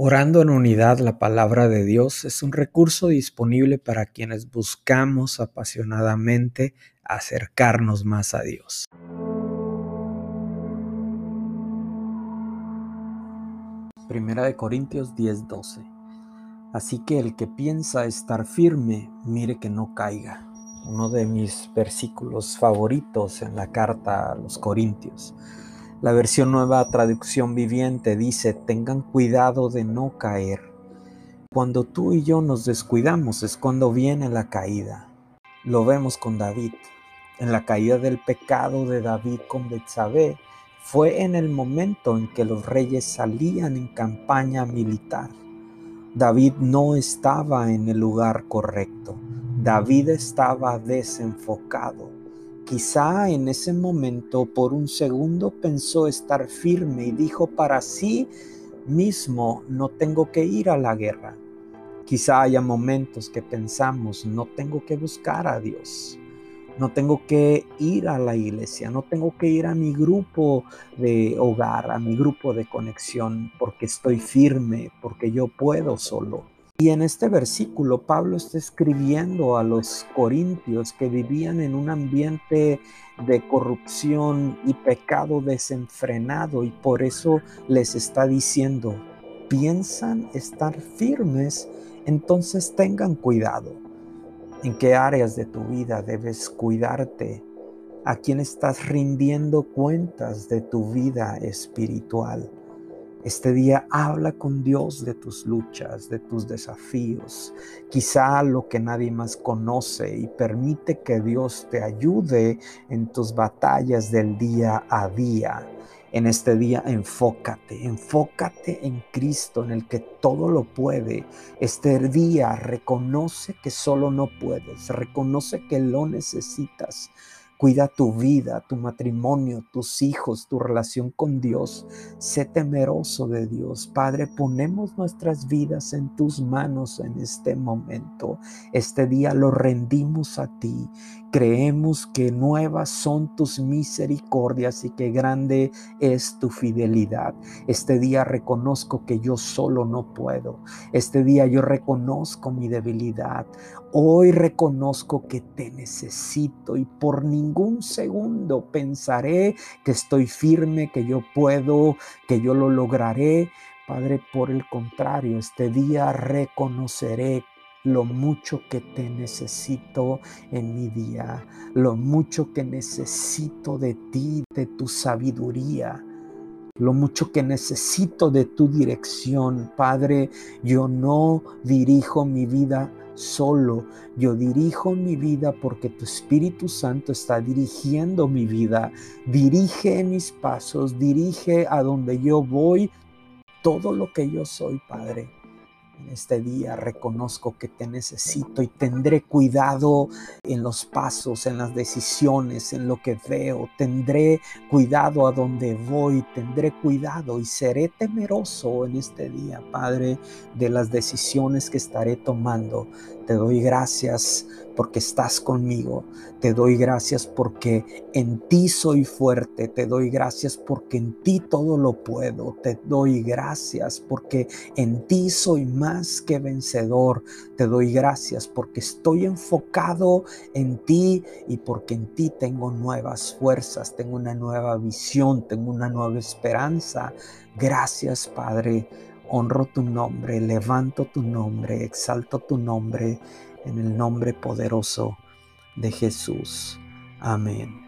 Orando en unidad la palabra de Dios es un recurso disponible para quienes buscamos apasionadamente acercarnos más a Dios. Primera de Corintios 10:12 Así que el que piensa estar firme, mire que no caiga. Uno de mis versículos favoritos en la carta a los Corintios. La versión nueva traducción viviente dice, tengan cuidado de no caer. Cuando tú y yo nos descuidamos es cuando viene la caída. Lo vemos con David. En la caída del pecado de David con Betsabé fue en el momento en que los reyes salían en campaña militar. David no estaba en el lugar correcto. David estaba desenfocado. Quizá en ese momento por un segundo pensó estar firme y dijo para sí mismo, no tengo que ir a la guerra. Quizá haya momentos que pensamos, no tengo que buscar a Dios. No tengo que ir a la iglesia, no tengo que ir a mi grupo de hogar, a mi grupo de conexión, porque estoy firme, porque yo puedo solo. Y en este versículo Pablo está escribiendo a los corintios que vivían en un ambiente de corrupción y pecado desenfrenado y por eso les está diciendo, piensan estar firmes, entonces tengan cuidado. ¿En qué áreas de tu vida debes cuidarte? ¿A quién estás rindiendo cuentas de tu vida espiritual? Este día habla con Dios de tus luchas, de tus desafíos, quizá lo que nadie más conoce y permite que Dios te ayude en tus batallas del día a día. En este día enfócate, enfócate en Cristo, en el que todo lo puede. Este día reconoce que solo no puedes, reconoce que lo necesitas. Cuida tu vida, tu matrimonio, tus hijos, tu relación con Dios. Sé temeroso de Dios. Padre, ponemos nuestras vidas en tus manos en este momento. Este día lo rendimos a ti. Creemos que nuevas son tus misericordias y que grande es tu fidelidad. Este día reconozco que yo solo no puedo. Este día yo reconozco mi debilidad. Hoy reconozco que te necesito y por ningún segundo pensaré que estoy firme, que yo puedo, que yo lo lograré. Padre, por el contrario, este día reconoceré lo mucho que te necesito en mi día, lo mucho que necesito de ti, de tu sabiduría lo mucho que necesito de tu dirección. Padre, yo no dirijo mi vida solo, yo dirijo mi vida porque tu Espíritu Santo está dirigiendo mi vida. Dirige mis pasos, dirige a donde yo voy todo lo que yo soy, Padre. En este día reconozco que te necesito y tendré cuidado en los pasos, en las decisiones, en lo que veo. Tendré cuidado a donde voy, tendré cuidado y seré temeroso en este día, Padre, de las decisiones que estaré tomando. Te doy gracias porque estás conmigo. Te doy gracias porque en ti soy fuerte. Te doy gracias porque en ti todo lo puedo. Te doy gracias porque en ti soy más que vencedor. Te doy gracias porque estoy enfocado en ti y porque en ti tengo nuevas fuerzas, tengo una nueva visión, tengo una nueva esperanza. Gracias Padre honro tu nombre, levanto tu nombre, exalto tu nombre en el nombre poderoso de Jesús. Amén.